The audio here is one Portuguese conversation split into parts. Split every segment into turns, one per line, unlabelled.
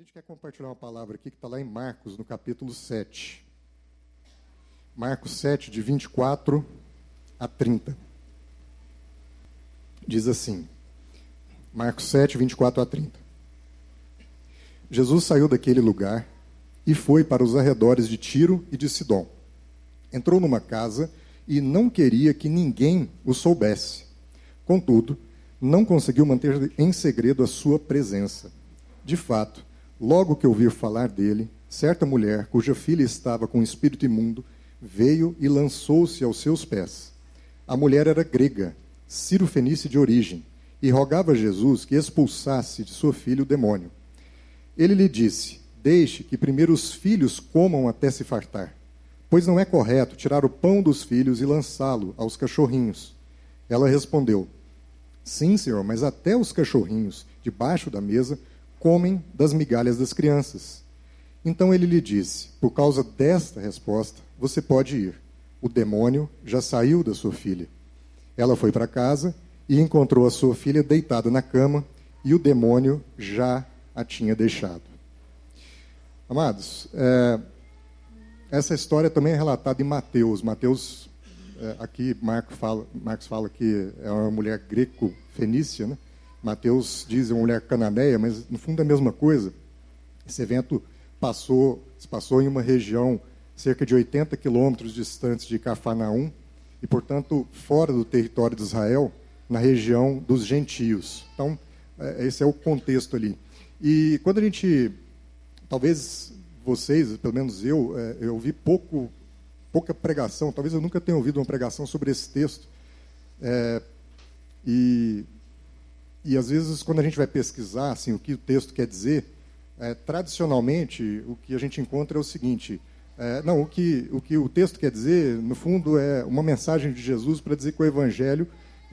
gente quer compartilhar uma palavra aqui que está lá em Marcos, no capítulo 7. Marcos 7, de 24 a 30. Diz assim: Marcos 7, 24 a 30. Jesus saiu daquele lugar e foi para os arredores de Tiro e de Sidom. Entrou numa casa e não queria que ninguém o soubesse. Contudo, não conseguiu manter em segredo a sua presença. De fato, Logo que ouviu falar dele, certa mulher, cuja filha estava com um espírito imundo, veio e lançou-se aos seus pés. A mulher era grega, Ciro-fenícia de origem, e rogava a Jesus que expulsasse de sua filha o demônio. Ele lhe disse: Deixe que primeiro os filhos comam até se fartar, pois não é correto tirar o pão dos filhos e lançá-lo aos cachorrinhos. Ela respondeu: Sim, senhor, mas até os cachorrinhos, debaixo da mesa, comem das migalhas das crianças. Então ele lhe disse: Por causa desta resposta, você pode ir. O demônio já saiu da sua filha. Ela foi para casa e encontrou a sua filha deitada na cama e o demônio já a tinha deixado. Amados, é, essa história também é relatada em Mateus. Mateus, é, aqui Marcos fala, Marcos fala que é uma mulher greco-fenícia, né? Mateus diz uma mulher cananeia, mas no fundo é a mesma coisa. Esse evento passou, se passou em uma região cerca de 80 quilômetros distantes de Cafarnaum e, portanto, fora do território de Israel, na região dos gentios. Então, é, esse é o contexto ali. E quando a gente, talvez vocês, pelo menos eu, é, eu ouvi pouco, pouca pregação, talvez eu nunca tenha ouvido uma pregação sobre esse texto. É, e e às vezes, quando a gente vai pesquisar assim, o que o texto quer dizer, é, tradicionalmente o que a gente encontra é o seguinte: é, não, o que, o que o texto quer dizer, no fundo, é uma mensagem de Jesus para dizer que o evangelho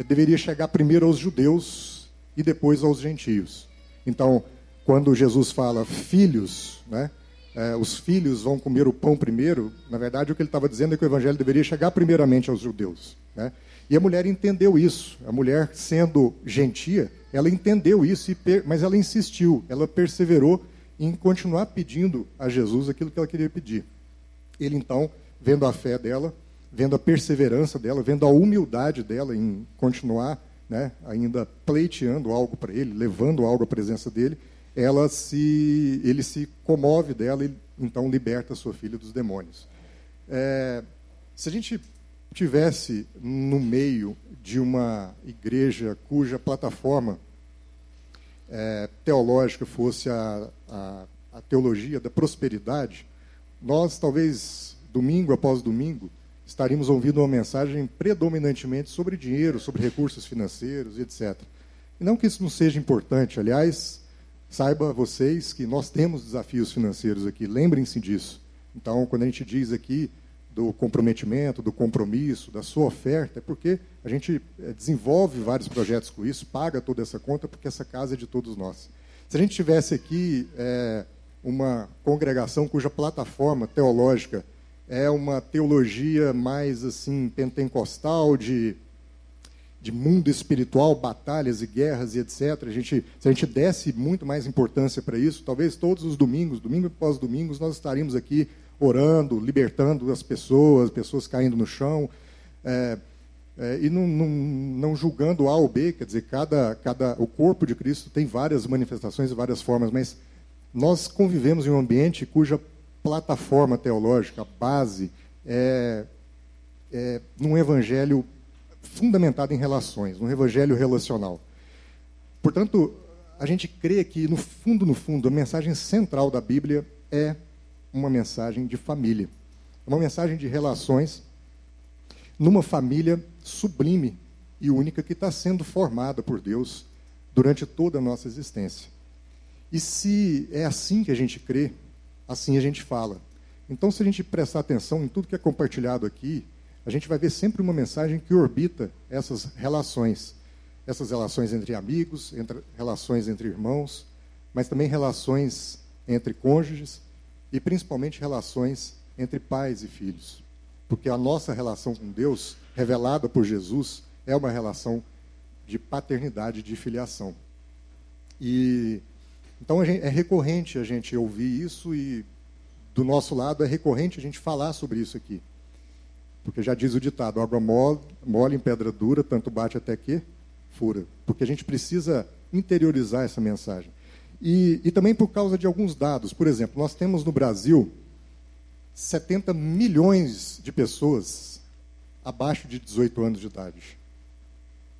deveria chegar primeiro aos judeus e depois aos gentios. Então, quando Jesus fala filhos, né, é, os filhos vão comer o pão primeiro, na verdade o que ele estava dizendo é que o evangelho deveria chegar primeiramente aos judeus. Né? E a mulher entendeu isso. A mulher, sendo gentia, ela entendeu isso, mas ela insistiu, ela perseverou em continuar pedindo a Jesus aquilo que ela queria pedir. Ele, então, vendo a fé dela, vendo a perseverança dela, vendo a humildade dela em continuar né, ainda pleiteando algo para ele, levando algo à presença dele, ela se, ele se comove dela e então liberta sua filha dos demônios. É, se a gente tivesse no meio de uma igreja cuja plataforma é, teológica fosse a, a, a teologia da prosperidade, nós talvez domingo após domingo estaríamos ouvindo uma mensagem predominantemente sobre dinheiro, sobre recursos financeiros, etc. E não que isso não seja importante, aliás, saiba vocês que nós temos desafios financeiros aqui, lembrem-se disso. Então, quando a gente diz aqui do comprometimento, do compromisso, da sua oferta, é porque a gente eh, desenvolve vários projetos com isso, paga toda essa conta, porque essa casa é de todos nós. Se a gente tivesse aqui é, uma congregação cuja plataforma teológica é uma teologia mais assim pentecostal de de mundo espiritual, batalhas e guerras e etc. A gente, se a gente desse muito mais importância para isso, talvez todos os domingos, domingo após domingo, nós estaríamos aqui orando, libertando as pessoas, pessoas caindo no chão, é, é, e não, não, não, julgando A ou B, quer dizer, cada, cada, o corpo de Cristo tem várias manifestações e várias formas, mas nós convivemos em um ambiente cuja plataforma teológica, base, é, é num evangelho fundamentado em relações, num evangelho relacional. Portanto, a gente crê que, no fundo, no fundo, a mensagem central da Bíblia é uma mensagem de família, uma mensagem de relações numa família sublime e única que está sendo formada por Deus durante toda a nossa existência. E se é assim que a gente crê, assim a gente fala. Então, se a gente prestar atenção em tudo que é compartilhado aqui, a gente vai ver sempre uma mensagem que orbita essas relações. Essas relações entre amigos, entre relações entre irmãos, mas também relações entre cônjuges, e principalmente relações entre pais e filhos. Porque a nossa relação com Deus, revelada por Jesus, é uma relação de paternidade, de filiação. E Então gente, é recorrente a gente ouvir isso e do nosso lado é recorrente a gente falar sobre isso aqui. Porque já diz o ditado, água mole, mole em pedra dura, tanto bate até que fura. Porque a gente precisa interiorizar essa mensagem. E, e também por causa de alguns dados. Por exemplo, nós temos no Brasil 70 milhões de pessoas abaixo de 18 anos de idade.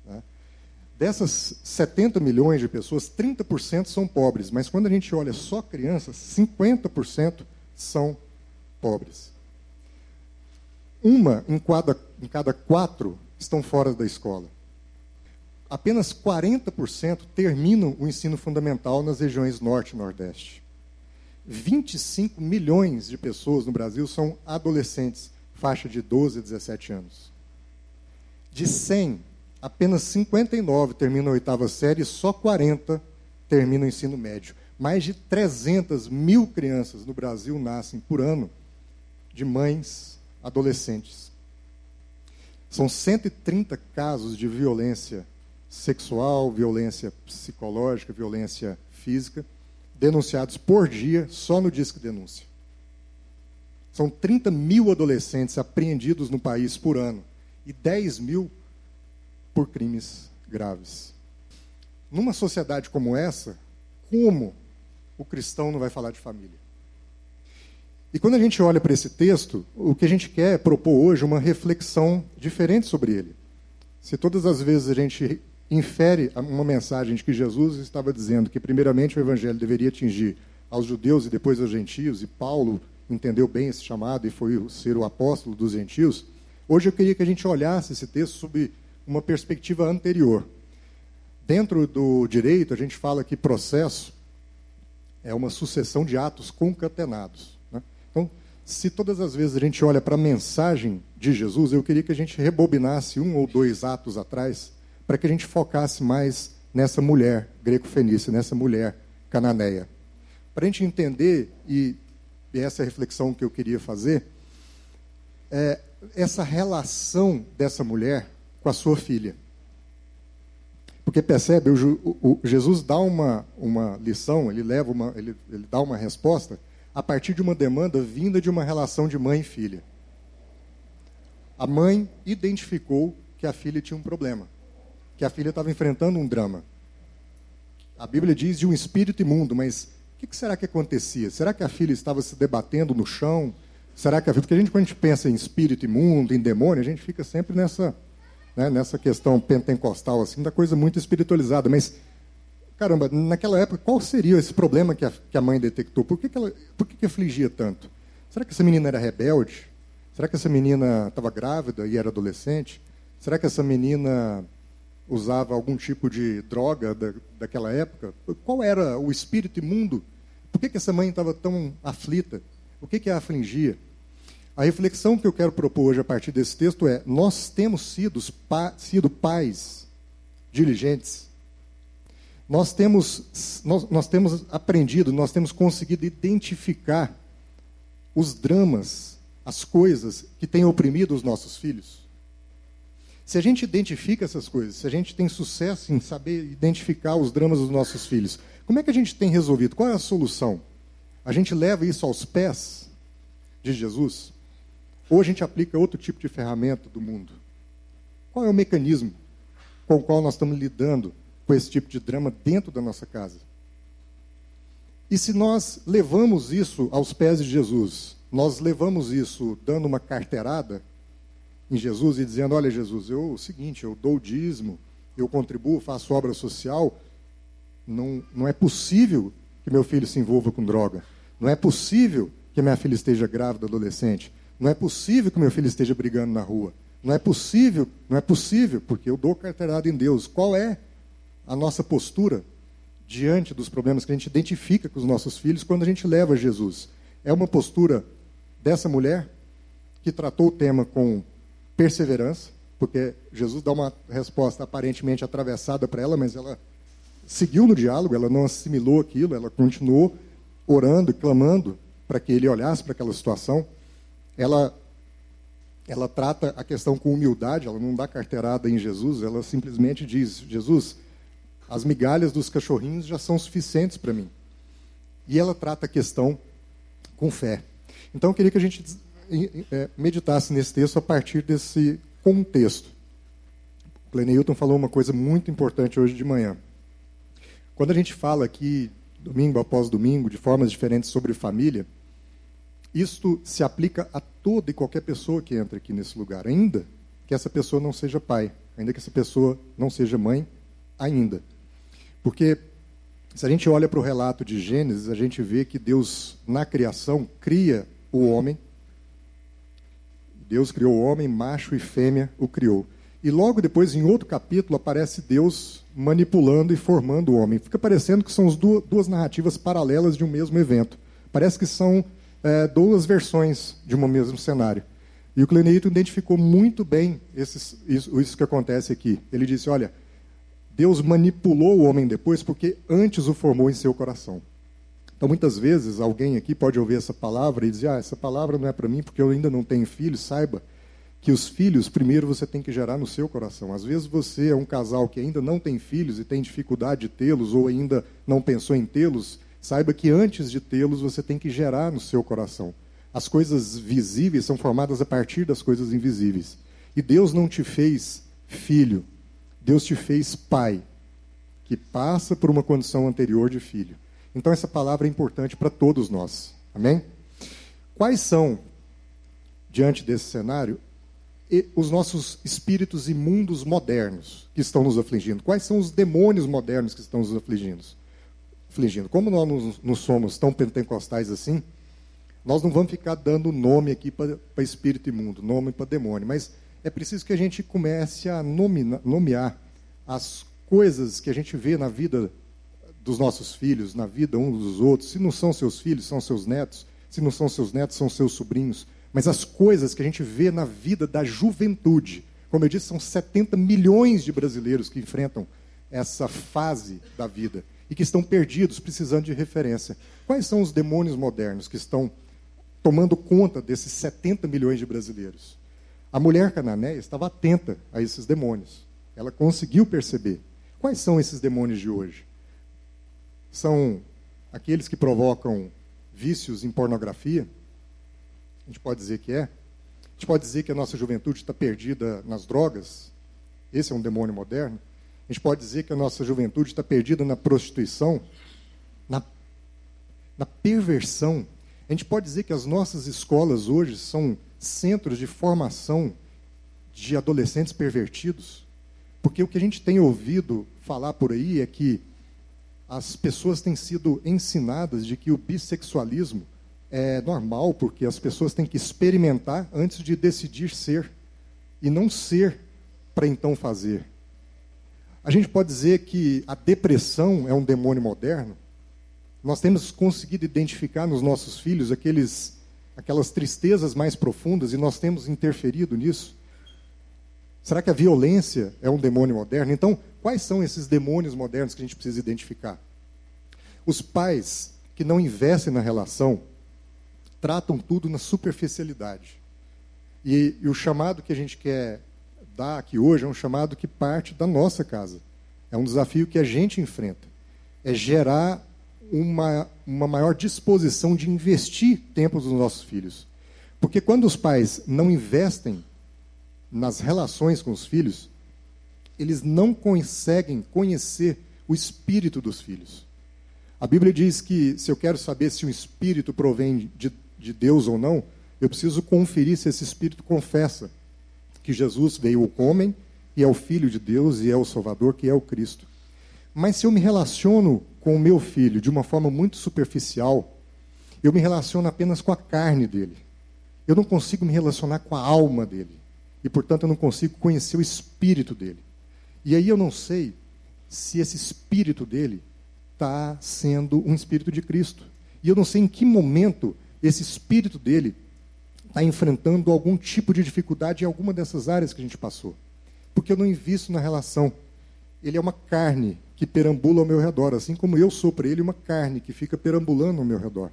Né? Dessas 70 milhões de pessoas, 30% são pobres, mas quando a gente olha só crianças, 50% são pobres. Uma em cada, em cada quatro estão fora da escola apenas 40% terminam o ensino fundamental nas regiões norte e nordeste. 25 milhões de pessoas no Brasil são adolescentes, faixa de 12 a 17 anos. De 100, apenas 59 terminam a oitava série e só 40 terminam o ensino médio. Mais de 300 mil crianças no Brasil nascem por ano de mães adolescentes. São 130 casos de violência sexual, violência psicológica, violência física, denunciados por dia só no Disque Denúncia. São 30 mil adolescentes apreendidos no país por ano e 10 mil por crimes graves. Numa sociedade como essa, como o cristão não vai falar de família? E quando a gente olha para esse texto, o que a gente quer é propor hoje uma reflexão diferente sobre ele. Se todas as vezes a gente infere uma mensagem de que Jesus estava dizendo que, primeiramente, o evangelho deveria atingir aos judeus e depois aos gentios, e Paulo entendeu bem esse chamado e foi ser o apóstolo dos gentios. Hoje eu queria que a gente olhasse esse texto sob uma perspectiva anterior. Dentro do direito, a gente fala que processo é uma sucessão de atos concatenados. Né? Então, se todas as vezes a gente olha para a mensagem de Jesus, eu queria que a gente rebobinasse um ou dois atos atrás para que a gente focasse mais nessa mulher greco-fenícia, nessa mulher cananeia. Para a gente entender, e, essa é a reflexão que eu queria fazer, é essa relação dessa mulher com a sua filha. Porque percebe, o, o, Jesus dá uma, uma lição, ele, leva uma, ele, ele dá uma resposta a partir de uma demanda vinda de uma relação de mãe e filha. A mãe identificou que a filha tinha um problema que a filha estava enfrentando um drama. A Bíblia diz de um espírito imundo, mas o que, será que acontecia? Será que a filha estava se debatendo no chão? Será que a filha... Porque a gente, quando a gente pensa em espírito imundo, em demônio, a gente fica sempre nessa, né, nessa questão pentecostal, assim, da coisa muito espiritualizada. Mas, caramba, naquela época, qual seria esse problema que a, que a mãe detectou? Por que, que ela por que, que afligia tanto? Será que essa menina era rebelde? Será que essa menina estava grávida e era adolescente? Será que essa menina usava algum tipo de droga da, daquela época? Qual era o espírito imundo? Por que, que essa mãe estava tão aflita? O que, que a afligia? A reflexão que eu quero propor hoje a partir desse texto é: nós temos sido, pa, sido pais diligentes. Nós temos, nós, nós temos aprendido, nós temos conseguido identificar os dramas, as coisas que têm oprimido os nossos filhos. Se a gente identifica essas coisas, se a gente tem sucesso em saber identificar os dramas dos nossos filhos, como é que a gente tem resolvido? Qual é a solução? A gente leva isso aos pés de Jesus? Ou a gente aplica outro tipo de ferramenta do mundo? Qual é o mecanismo com o qual nós estamos lidando com esse tipo de drama dentro da nossa casa? E se nós levamos isso aos pés de Jesus, nós levamos isso dando uma carteirada, em Jesus e dizendo: Olha, Jesus, eu o seguinte, eu dou o dízimo, eu contribuo, faço obra social. Não, não é possível que meu filho se envolva com droga. Não é possível que minha filha esteja grávida, adolescente. Não é possível que meu filho esteja brigando na rua. Não é possível, não é possível, porque eu dou carteirada em Deus. Qual é a nossa postura diante dos problemas que a gente identifica com os nossos filhos quando a gente leva Jesus? É uma postura dessa mulher que tratou o tema com perseverança, porque Jesus dá uma resposta aparentemente atravessada para ela, mas ela seguiu no diálogo, ela não assimilou aquilo, ela continuou orando clamando para que ele olhasse para aquela situação. Ela ela trata a questão com humildade, ela não dá carteirada em Jesus, ela simplesmente diz: Jesus, as migalhas dos cachorrinhos já são suficientes para mim. E ela trata a questão com fé. Então eu queria que a gente meditasse nesse texto a partir desse contexto. O Cleneilton falou uma coisa muito importante hoje de manhã. Quando a gente fala aqui, domingo após domingo, de formas diferentes sobre família, isto se aplica a toda e qualquer pessoa que entra aqui nesse lugar, ainda que essa pessoa não seja pai, ainda que essa pessoa não seja mãe, ainda. Porque se a gente olha para o relato de Gênesis, a gente vê que Deus, na criação, cria o homem. Deus criou o homem, macho e fêmea o criou. E logo depois, em outro capítulo, aparece Deus manipulando e formando o homem. Fica parecendo que são as duas narrativas paralelas de um mesmo evento. Parece que são é, duas versões de um mesmo cenário. E o Cleneito identificou muito bem esses, isso, isso que acontece aqui. Ele disse: olha, Deus manipulou o homem depois porque antes o formou em seu coração. Então, muitas vezes, alguém aqui pode ouvir essa palavra e dizer: ah, essa palavra não é para mim porque eu ainda não tenho filhos. Saiba que os filhos, primeiro, você tem que gerar no seu coração. Às vezes você é um casal que ainda não tem filhos e tem dificuldade de tê-los ou ainda não pensou em tê-los. Saiba que antes de tê-los, você tem que gerar no seu coração. As coisas visíveis são formadas a partir das coisas invisíveis. E Deus não te fez filho, Deus te fez pai, que passa por uma condição anterior de filho. Então, essa palavra é importante para todos nós. Amém? Quais são, diante desse cenário, os nossos espíritos imundos modernos que estão nos afligindo? Quais são os demônios modernos que estão nos afligindo? afligindo? Como nós não somos tão pentecostais assim, nós não vamos ficar dando nome aqui para espírito imundo, nome para demônio, mas é preciso que a gente comece a nomear as coisas que a gente vê na vida dos nossos filhos, na vida uns dos outros. Se não são seus filhos, são seus netos. Se não são seus netos, são seus sobrinhos mas as coisas que a gente vê na vida da juventude. Como eu disse, são 70 milhões de brasileiros que enfrentam essa fase da vida e que estão perdidos, precisando de referência. Quais são os demônios modernos que estão tomando conta desses 70 milhões de brasileiros? A mulher cananeia estava atenta a esses demônios. Ela conseguiu perceber. Quais são esses demônios de hoje? São aqueles que provocam vícios em pornografia, a gente pode dizer que é. A gente pode dizer que a nossa juventude está perdida nas drogas. Esse é um demônio moderno. A gente pode dizer que a nossa juventude está perdida na prostituição, na, na perversão. A gente pode dizer que as nossas escolas hoje são centros de formação de adolescentes pervertidos. Porque o que a gente tem ouvido falar por aí é que as pessoas têm sido ensinadas de que o bissexualismo é normal, porque as pessoas têm que experimentar antes de decidir ser, e não ser para então fazer. A gente pode dizer que a depressão é um demônio moderno. Nós temos conseguido identificar nos nossos filhos aqueles, aquelas tristezas mais profundas e nós temos interferido nisso. Será que a violência é um demônio moderno? Então, quais são esses demônios modernos que a gente precisa identificar? Os pais que não investem na relação, tratam tudo na superficialidade. E, e, o chamado que a gente quer dar aqui hoje é um chamado que parte da nossa casa. É um desafio que a gente enfrenta. É gerar uma, uma maior disposição de investir tempo dos nossos filhos. Porque quando os pais não investem nas relações com os filhos, eles não conseguem conhecer o espírito dos filhos. A Bíblia diz que se eu quero saber se o espírito provém de de Deus ou não, eu preciso conferir se esse espírito confessa que Jesus veio o homem e é o Filho de Deus e é o Salvador, que é o Cristo. Mas se eu me relaciono com o meu filho de uma forma muito superficial, eu me relaciono apenas com a carne dele. Eu não consigo me relacionar com a alma dele. E, portanto, eu não consigo conhecer o espírito dele. E aí eu não sei se esse espírito dele está sendo um espírito de Cristo. E eu não sei em que momento esse espírito dele está enfrentando algum tipo de dificuldade em alguma dessas áreas que a gente passou. Porque eu não invisto na relação. Ele é uma carne que perambula ao meu redor, assim como eu sou para ele uma carne que fica perambulando ao meu redor.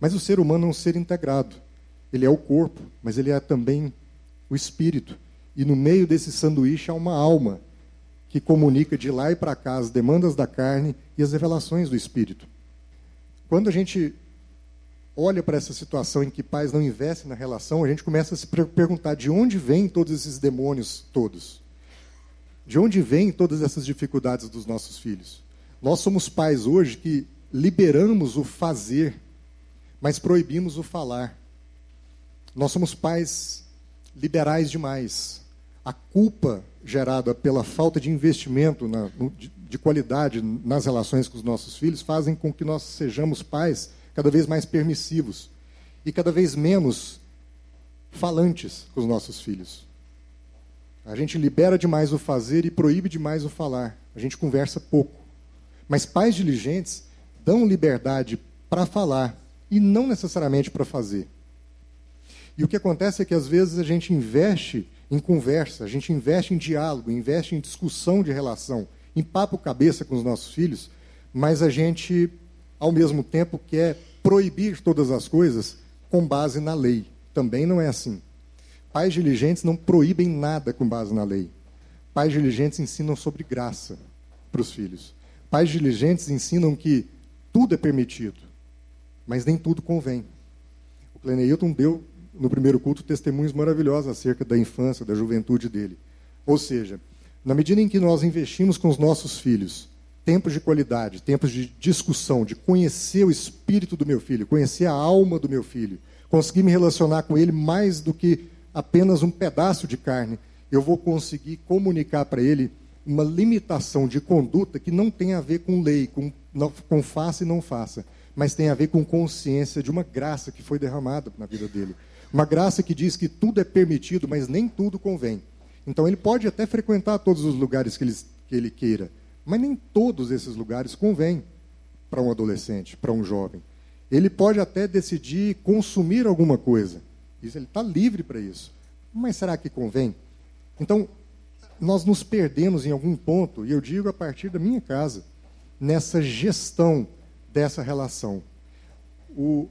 Mas o ser humano é um ser integrado. Ele é o corpo, mas ele é também o espírito. E no meio desse sanduíche há uma alma que comunica de lá e para cá as demandas da carne e as revelações do espírito. quando a gente olha para essa situação em que pais não investem na relação, a gente começa a se perguntar de onde vêm todos esses demônios todos? De onde vêm todas essas dificuldades dos nossos filhos? Nós somos pais hoje que liberamos o fazer, mas proibimos o falar. Nós somos pais liberais demais. A culpa gerada pela falta de investimento na, de, de qualidade nas relações com os nossos filhos fazem com que nós sejamos pais cada vez mais permissivos e cada vez menos falantes com os nossos filhos. A gente libera demais o fazer e proíbe demais o falar. A gente conversa pouco. Mas pais diligentes dão liberdade para falar e não necessariamente para fazer. E o que acontece é que às vezes a gente investe em conversa, a gente investe em diálogo, investe em discussão de relação, em papo cabeça com os nossos filhos, mas a gente ao mesmo tempo quer proibir todas as coisas com base na lei. Também não é assim. Pais diligentes não proíbem nada com base na lei. Pais diligentes ensinam sobre graça para os filhos. Pais diligentes ensinam que tudo é permitido, mas nem tudo convém. O Cleneilton deu, no primeiro culto, testemunhos maravilhosos acerca da infância, da juventude dele. Ou seja, na medida em que nós investimos com os nossos filhos tempos de qualidade, tempos de discussão, de conhecer o espírito do meu filho, conhecer a alma do meu filho, conseguir me relacionar com ele mais do que apenas um pedaço de carne, eu vou conseguir comunicar para ele uma limitação de conduta que não tem a ver com lei, com, com faça e não faça, mas tem a ver com consciência de uma graça que foi derramada na vida dele. Uma graça que diz que tudo é permitido, mas nem tudo convém. Então ele pode até frequentar todos os lugares que ele, que ele queira, mas nem todos esses lugares convêm para um adolescente, para um jovem. Ele pode até decidir consumir alguma coisa. Isso, ele está livre para isso. Mas será que convém? Então, nós nos perdemos em algum ponto, e eu digo a partir da minha casa, nessa gestão dessa relação. O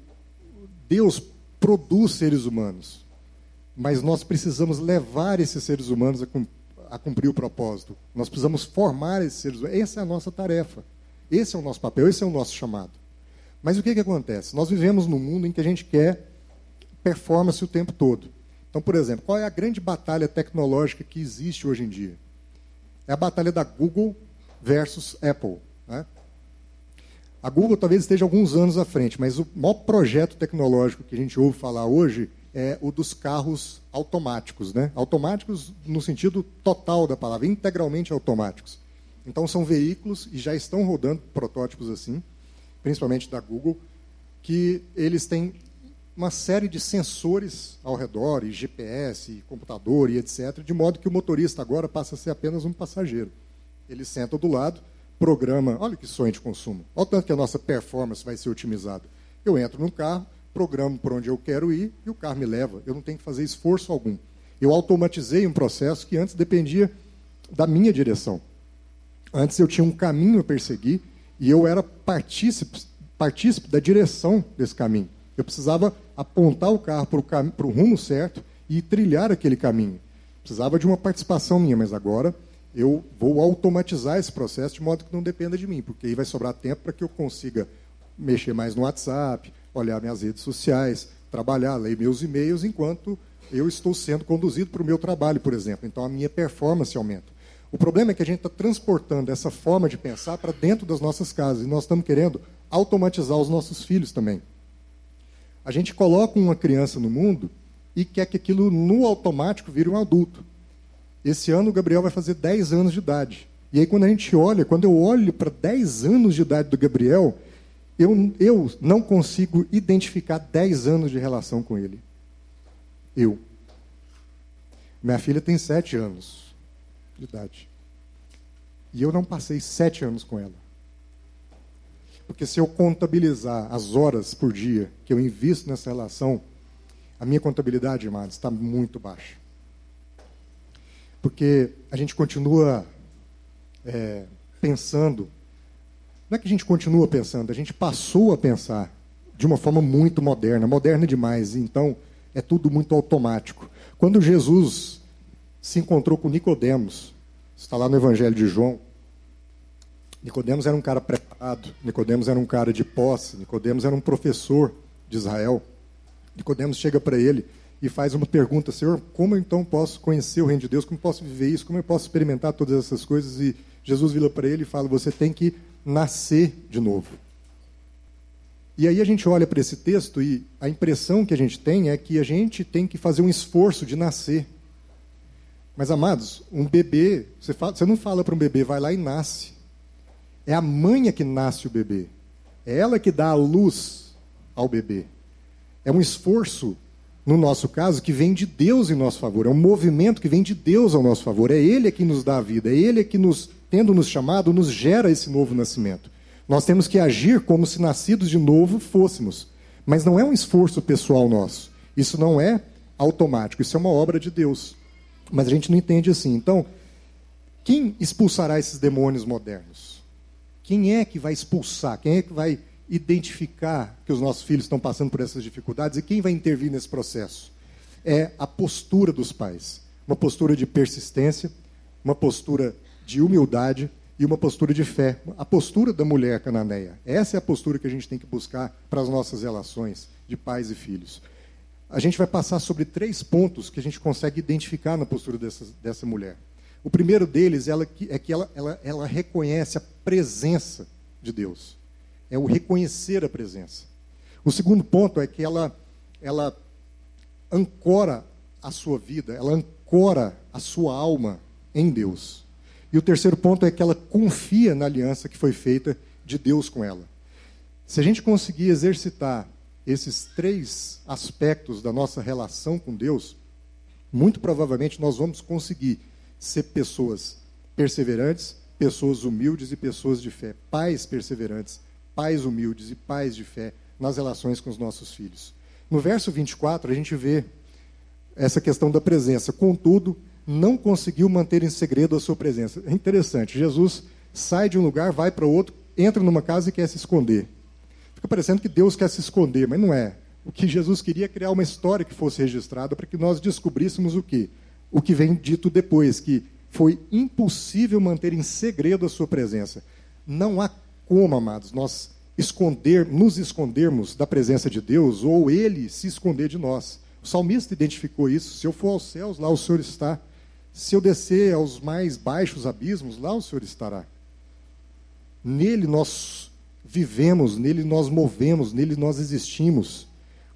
Deus produz seres humanos, mas nós precisamos levar esses seres humanos a cumprir o propósito. Nós precisamos formar esses seres humanos. Essa é a nossa tarefa. Esse é o nosso papel, esse é o nosso chamado. Mas o que, que acontece? Nós vivemos num mundo em que a gente quer performance o tempo todo. Então, por exemplo, qual é a grande batalha tecnológica que existe hoje em dia? É a batalha da Google versus Apple. A Google talvez esteja alguns anos à frente, mas o maior projeto tecnológico que a gente ouve falar hoje é o dos carros automáticos, né? Automáticos no sentido total da palavra, integralmente automáticos. Então são veículos e já estão rodando protótipos assim, principalmente da Google, que eles têm uma série de sensores ao redor, e GPS, e computador e etc, de modo que o motorista agora passa a ser apenas um passageiro. Ele senta do lado, programa, olha que sonho de consumo. Olha o tanto que a nossa performance vai ser otimizada. Eu entro no carro, programo por onde eu quero ir e o carro me leva. Eu não tenho que fazer esforço algum. Eu automatizei um processo que antes dependia da minha direção. Antes eu tinha um caminho a perseguir e eu era partícipe, partícipe da direção desse caminho. Eu precisava apontar o carro para o rumo certo e trilhar aquele caminho. Precisava de uma participação minha, mas agora eu vou automatizar esse processo de modo que não dependa de mim, porque aí vai sobrar tempo para que eu consiga mexer mais no WhatsApp, olhar minhas redes sociais, trabalhar, ler meus e-mails, enquanto eu estou sendo conduzido para o meu trabalho, por exemplo. Então, a minha performance aumenta. O problema é que a gente está transportando essa forma de pensar para dentro das nossas casas. E nós estamos querendo automatizar os nossos filhos também. A gente coloca uma criança no mundo e quer que aquilo no automático vire um adulto. Esse ano o Gabriel vai fazer 10 anos de idade. E aí, quando a gente olha, quando eu olho para 10 anos de idade do Gabriel, eu, eu não consigo identificar 10 anos de relação com ele. Eu. Minha filha tem 7 anos de idade. E eu não passei 7 anos com ela. Porque se eu contabilizar as horas por dia que eu invisto nessa relação, a minha contabilidade, irmãos, está muito baixa. Porque a gente continua é, pensando não é que a gente continua pensando, a gente passou a pensar de uma forma muito moderna, moderna demais, então é tudo muito automático. Quando Jesus se encontrou com Nicodemos, está lá no Evangelho de João, Nicodemos era um cara preparado, Nicodemos era um cara de posse, Nicodemos era um professor de Israel. Nicodemos chega para ele e faz uma pergunta: Senhor, como então posso conhecer o reino de Deus? Como posso viver isso? Como eu posso experimentar todas essas coisas? E Jesus vira para ele e fala: Você tem que nascer de novo. E aí a gente olha para esse texto e a impressão que a gente tem é que a gente tem que fazer um esforço de nascer. Mas, amados, um bebê, você, fala, você não fala para um bebê, vai lá e nasce. É a mãe que nasce o bebê. É ela que dá a luz ao bebê. É um esforço, no nosso caso, que vem de Deus em nosso favor. É um movimento que vem de Deus ao nosso favor. É Ele que nos dá a vida. É Ele que, nos, tendo nos chamado, nos gera esse novo nascimento. Nós temos que agir como se nascidos de novo fôssemos. Mas não é um esforço pessoal nosso. Isso não é automático. Isso é uma obra de Deus. Mas a gente não entende assim. Então, quem expulsará esses demônios modernos? Quem é que vai expulsar? Quem é que vai identificar que os nossos filhos estão passando por essas dificuldades e quem vai intervir nesse processo? É a postura dos pais. Uma postura de persistência, uma postura de humildade e uma postura de fé. A postura da mulher cananeia. Essa é a postura que a gente tem que buscar para as nossas relações de pais e filhos. A gente vai passar sobre três pontos que a gente consegue identificar na postura dessa, dessa mulher. O primeiro deles ela, é que ela, ela, ela reconhece a presença de Deus é o reconhecer a presença. O segundo ponto é que ela, ela ancora a sua vida, ela ancora a sua alma em Deus. E o terceiro ponto é que ela confia na aliança que foi feita de Deus com ela. Se a gente conseguir exercitar esses três aspectos da nossa relação com Deus, muito provavelmente nós vamos conseguir ser pessoas perseverantes, pessoas humildes e pessoas de fé, pais perseverantes, pais humildes e pais de fé nas relações com os nossos filhos. No verso 24, a gente vê essa questão da presença. Contudo, não conseguiu manter em segredo a sua presença. É interessante. Jesus sai de um lugar, vai para outro, entra numa casa e quer se esconder. Fica parecendo que Deus quer se esconder, mas não é. O que Jesus queria é criar uma história que fosse registrada para que nós descobríssemos o que? O que vem dito depois, que foi impossível manter em segredo a sua presença. Não há como, amados, nós esconder, nos escondermos da presença de Deus ou ele se esconder de nós. O salmista identificou isso. Se eu for aos céus, lá o Senhor está. Se eu descer aos mais baixos abismos, lá o Senhor estará. Nele nós vivemos, nele nós movemos, nele nós existimos.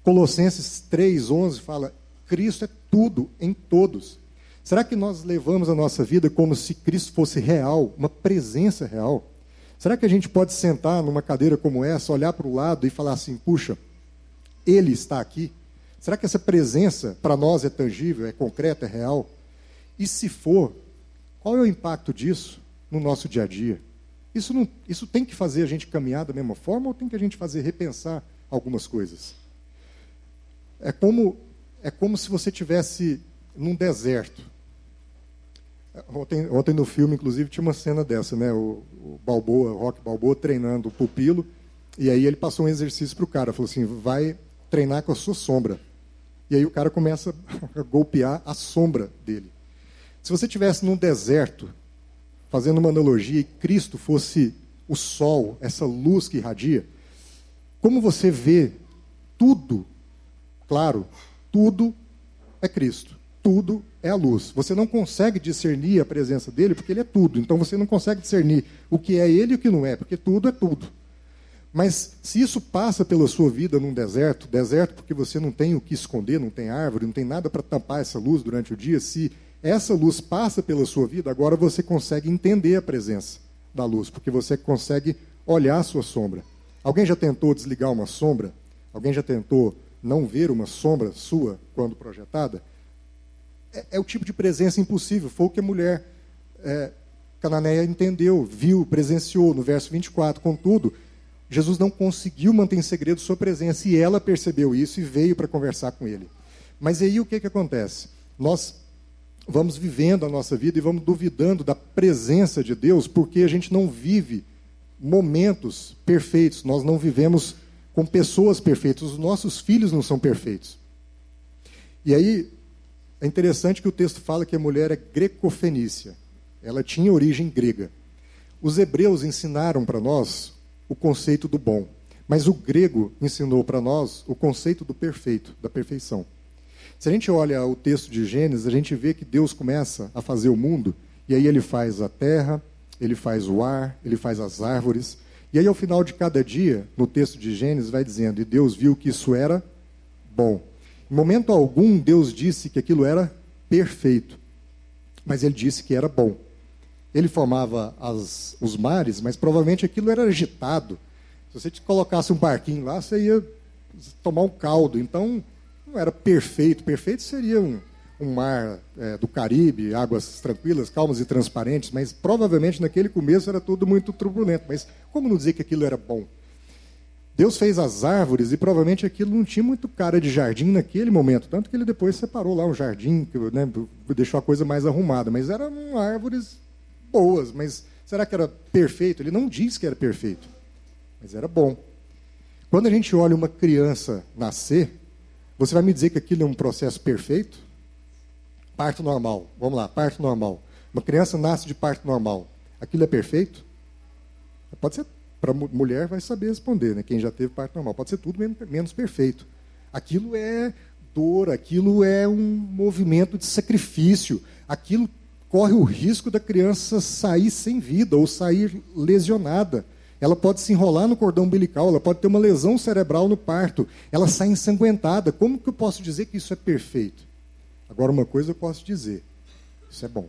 Colossenses 3:11 fala: Cristo é tudo em todos. Será que nós levamos a nossa vida como se Cristo fosse real, uma presença real? Será que a gente pode sentar numa cadeira como essa, olhar para o lado e falar assim: puxa, ele está aqui? Será que essa presença para nós é tangível, é concreta, é real? E se for, qual é o impacto disso no nosso dia a dia? Isso, não, isso tem que fazer a gente caminhar da mesma forma ou tem que a gente fazer repensar algumas coisas? É como, é como se você tivesse num deserto Ontem, ontem no filme, inclusive, tinha uma cena dessa, né? O, o Balboa, o Rock Balboa treinando o pupilo, e aí ele passou um exercício para o cara, falou assim, vai treinar com a sua sombra. E aí o cara começa a golpear a sombra dele. Se você tivesse num deserto, fazendo uma analogia, e Cristo fosse o sol, essa luz que irradia, como você vê tudo, claro, tudo é Cristo tudo é a luz. Você não consegue discernir a presença dele porque ele é tudo. Então você não consegue discernir o que é ele e o que não é, porque tudo é tudo. Mas se isso passa pela sua vida num deserto, deserto porque você não tem o que esconder, não tem árvore, não tem nada para tampar essa luz durante o dia, se essa luz passa pela sua vida, agora você consegue entender a presença da luz, porque você consegue olhar a sua sombra. Alguém já tentou desligar uma sombra? Alguém já tentou não ver uma sombra sua quando projetada? É, é, o tipo de presença impossível. Foi o que a mulher é, cananeia entendeu, viu, presenciou no verso 24. Contudo, Jesus não conseguiu manter em segredo sua presença e ela percebeu isso e veio para conversar com ele. Mas aí o que, que acontece? Nós vamos vivendo a nossa vida e vamos duvidando da presença de Deus porque a gente não vive momentos perfeitos, nós não vivemos com pessoas perfeitas, os nossos filhos não são perfeitos. E aí é interessante que o texto fala que a mulher é greco-fenícia. Ela tinha origem grega. Os hebreus ensinaram para nós o conceito do bom, mas o grego ensinou para nós o conceito do perfeito, da perfeição. Se a gente olha o texto de Gênesis, a gente vê que Deus começa a fazer o mundo, e aí ele faz a terra, ele faz o ar, ele faz as árvores, e aí ao final de cada dia, no texto de Gênesis, vai dizendo: E Deus viu que isso era bom. Em momento algum, Deus disse que aquilo era perfeito, mas ele disse que era bom. Ele formava as, os mares, mas provavelmente aquilo era agitado. Se você te colocasse um barquinho lá, você ia tomar um caldo. Então, não era perfeito. Perfeito seria um, um mar é, do Caribe, águas tranquilas, calmas e transparentes, mas provavelmente naquele começo era tudo muito turbulento. Mas como não dizer que aquilo era bom? Deus fez as árvores e provavelmente aquilo não tinha muito cara de jardim naquele momento, tanto que ele depois separou lá um jardim, né, deixou a coisa mais arrumada, mas eram árvores boas, mas será que era perfeito? Ele não diz que era perfeito, mas era bom. Quando a gente olha uma criança nascer, você vai me dizer que aquilo é um processo perfeito? Parto normal, vamos lá, parto normal. Uma criança nasce de parto normal, aquilo é perfeito? Pode ser para mulher vai saber responder, né? Quem já teve parto normal. Pode ser tudo menos perfeito. Aquilo é dor, aquilo é um movimento de sacrifício. Aquilo corre o risco da criança sair sem vida ou sair lesionada. Ela pode se enrolar no cordão umbilical, ela pode ter uma lesão cerebral no parto, ela sai ensanguentada. Como que eu posso dizer que isso é perfeito? Agora, uma coisa eu posso dizer: isso é bom.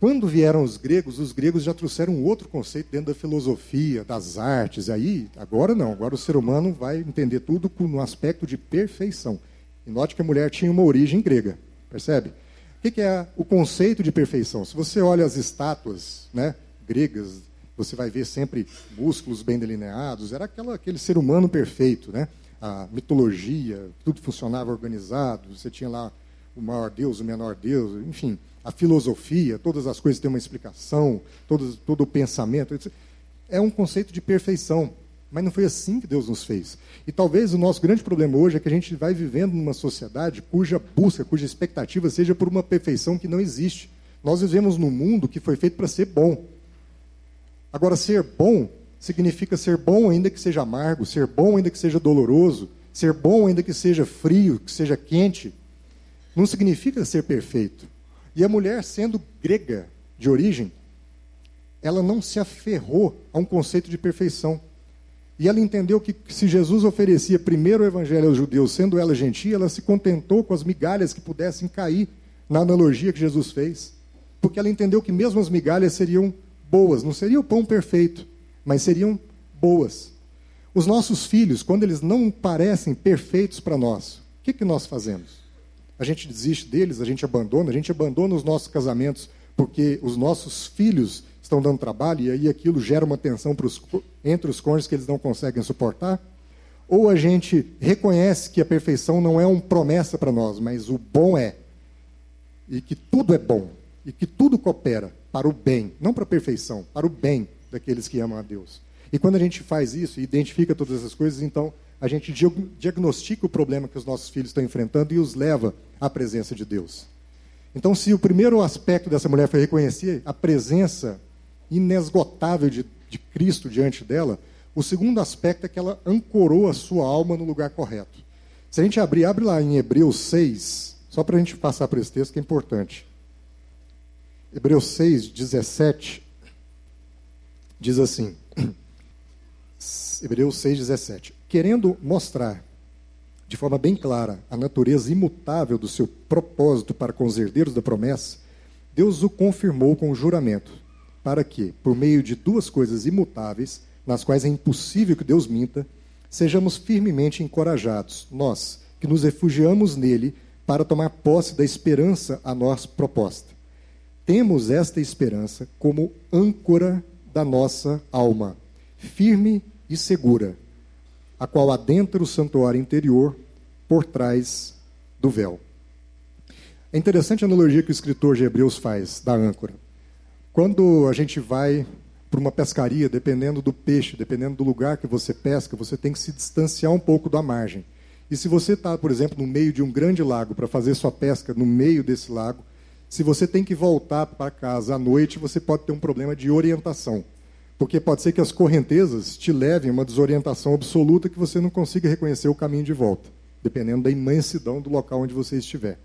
Quando vieram os gregos, os gregos já trouxeram um outro conceito dentro da filosofia, das artes. Aí, agora não, agora o ser humano vai entender tudo no aspecto de perfeição. E note que a mulher tinha uma origem grega, percebe? O que é o conceito de perfeição? Se você olha as estátuas né, gregas, você vai ver sempre músculos bem delineados, era aquela, aquele ser humano perfeito, né? A mitologia, tudo funcionava organizado, você tinha lá o maior Deus, o menor Deus, enfim a filosofia, todas as coisas têm uma explicação, todo, todo o pensamento. É um conceito de perfeição. Mas não foi assim que Deus nos fez. E talvez o nosso grande problema hoje é que a gente vai vivendo numa sociedade cuja busca, cuja expectativa seja por uma perfeição que não existe. Nós vivemos num mundo que foi feito para ser bom. Agora, ser bom significa ser bom ainda que seja amargo, ser bom ainda que seja doloroso, ser bom ainda que seja frio, que seja quente. Não significa ser perfeito. E a mulher, sendo grega de origem, ela não se aferrou a um conceito de perfeição. E ela entendeu que se Jesus oferecia primeiro o evangelho aos judeus, sendo ela gentia, ela se contentou com as migalhas que pudessem cair na analogia que Jesus fez. Porque ela entendeu que mesmo as migalhas seriam boas, não seria o pão perfeito, mas seriam boas. Os nossos filhos, quando eles não parecem perfeitos para nós, o que, que nós fazemos? A gente desiste deles, a gente abandona, a gente abandona os nossos casamentos porque os nossos filhos estão dando trabalho e aí aquilo gera uma tensão os, entre os cônjuges que eles não conseguem suportar? Ou a gente reconhece que a perfeição não é uma promessa para nós, mas o bom é. E que tudo é bom. E que tudo coopera para o bem, não para a perfeição, para o bem daqueles que amam a Deus. E quando a gente faz isso e identifica todas essas coisas, então a gente diagnostica o problema que os nossos filhos estão enfrentando e os leva à presença de Deus. Então, se o primeiro aspecto dessa mulher foi reconhecer a presença inesgotável de, de Cristo diante dela, o segundo aspecto é que ela ancorou a sua alma no lugar correto. Se a gente abrir, abre lá em Hebreus 6, só para a gente passar por esse texto que é importante. Hebreus 6, 17, diz assim. Hebreus 6, 17 querendo mostrar de forma bem clara a natureza imutável do seu propósito para com os herdeiros da promessa, Deus o confirmou com o juramento, para que, por meio de duas coisas imutáveis, nas quais é impossível que Deus minta, sejamos firmemente encorajados, nós, que nos refugiamos nele para tomar posse da esperança a nós proposta. Temos esta esperança como âncora da nossa alma, firme e segura a qual adentra o santuário interior por trás do véu. É interessante a analogia que o escritor de Hebreus faz da âncora. Quando a gente vai para uma pescaria, dependendo do peixe, dependendo do lugar que você pesca, você tem que se distanciar um pouco da margem. E se você está, por exemplo, no meio de um grande lago para fazer sua pesca no meio desse lago, se você tem que voltar para casa à noite, você pode ter um problema de orientação. Porque pode ser que as correntezas te levem a uma desorientação absoluta que você não consiga reconhecer o caminho de volta, dependendo da imensidão do local onde você estiver.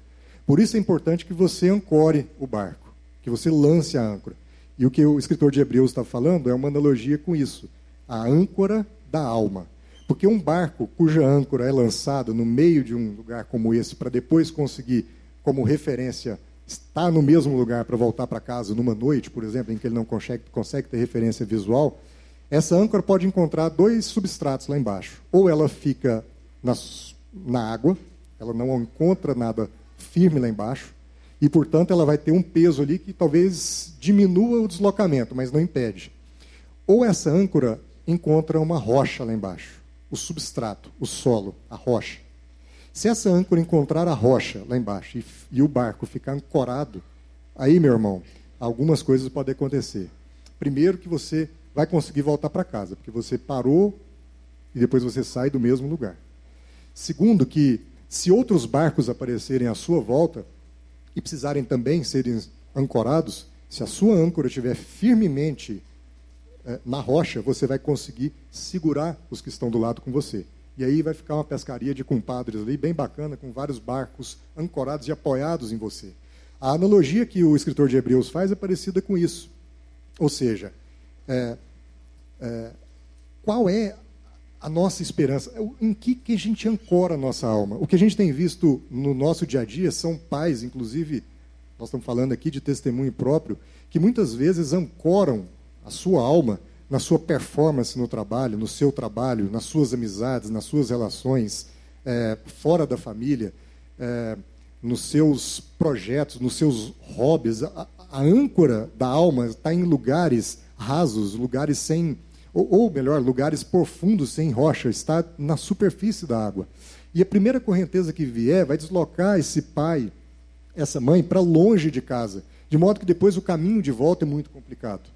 Por isso é importante que você ancore o barco, que você lance a âncora. E o que o escritor de Hebreus está falando é uma analogia com isso a âncora da alma. Porque um barco cuja âncora é lançada no meio de um lugar como esse, para depois conseguir, como referência, estar no mesmo lugar para voltar para casa numa noite, por exemplo, em que ele não consegue, consegue ter referência visual, essa âncora pode encontrar dois substratos lá embaixo. Ou ela fica na, na água, ela não encontra nada firme lá embaixo, e, portanto, ela vai ter um peso ali que talvez diminua o deslocamento, mas não impede. Ou essa âncora encontra uma rocha lá embaixo, o substrato, o solo, a rocha. Se essa âncora encontrar a rocha lá embaixo e, e o barco ficar ancorado, aí, meu irmão, algumas coisas podem acontecer. Primeiro, que você vai conseguir voltar para casa, porque você parou e depois você sai do mesmo lugar. Segundo, que se outros barcos aparecerem à sua volta e precisarem também serem ancorados, se a sua âncora estiver firmemente é, na rocha, você vai conseguir segurar os que estão do lado com você. E aí vai ficar uma pescaria de compadres ali, bem bacana, com vários barcos ancorados e apoiados em você. A analogia que o escritor de Hebreus faz é parecida com isso. Ou seja, é, é, qual é a nossa esperança? Em que, que a gente ancora a nossa alma? O que a gente tem visto no nosso dia a dia são pais, inclusive, nós estamos falando aqui de testemunho próprio, que muitas vezes ancoram a sua alma na sua performance no trabalho, no seu trabalho, nas suas amizades, nas suas relações, é, fora da família, é, nos seus projetos, nos seus hobbies. A, a âncora da alma está em lugares rasos, lugares sem, ou, ou melhor, lugares profundos sem rocha, está na superfície da água. E a primeira correnteza que vier vai deslocar esse pai, essa mãe, para longe de casa, de modo que depois o caminho de volta é muito complicado.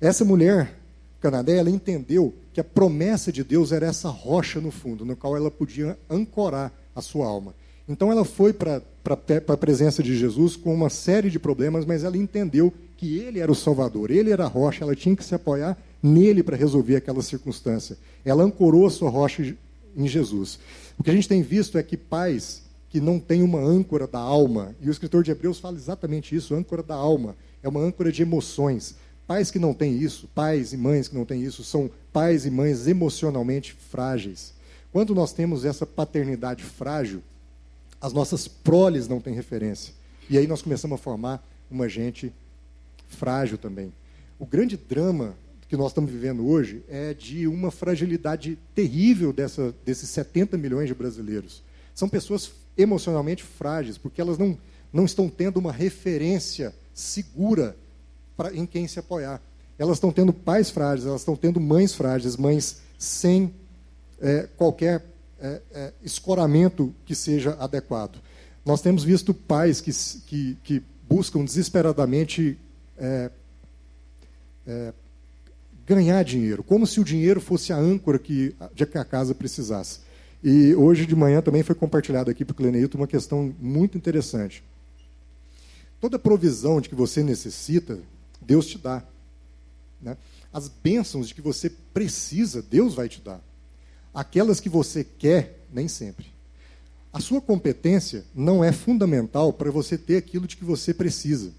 Essa mulher, Canadé, ela entendeu que a promessa de Deus era essa rocha no fundo, no qual ela podia ancorar a sua alma. Então ela foi para a presença de Jesus com uma série de problemas, mas ela entendeu que ele era o Salvador, ele era a rocha, ela tinha que se apoiar nele para resolver aquela circunstância. Ela ancorou a sua rocha em Jesus. O que a gente tem visto é que pais que não têm uma âncora da alma, e o escritor de Hebreus fala exatamente isso, âncora da alma, é uma âncora de emoções. Pais que não têm isso, pais e mães que não têm isso, são pais e mães emocionalmente frágeis. Quando nós temos essa paternidade frágil, as nossas proles não têm referência. E aí nós começamos a formar uma gente frágil também. O grande drama que nós estamos vivendo hoje é de uma fragilidade terrível dessa, desses 70 milhões de brasileiros. São pessoas emocionalmente frágeis, porque elas não, não estão tendo uma referência segura pra, em quem se apoiar. Elas estão tendo pais frágeis, elas estão tendo mães frágeis, mães sem é, qualquer é, é, escoramento que seja adequado. Nós temos visto pais que, que, que buscam desesperadamente é, é, ganhar dinheiro, como se o dinheiro fosse a âncora que, de que a casa precisasse. E hoje de manhã também foi compartilhado aqui para o Cleneito uma questão muito interessante. Toda provisão de que você necessita, Deus te dá. Né? As bênçãos de que você precisa, Deus vai te dar. Aquelas que você quer, nem sempre. A sua competência não é fundamental para você ter aquilo de que você precisa.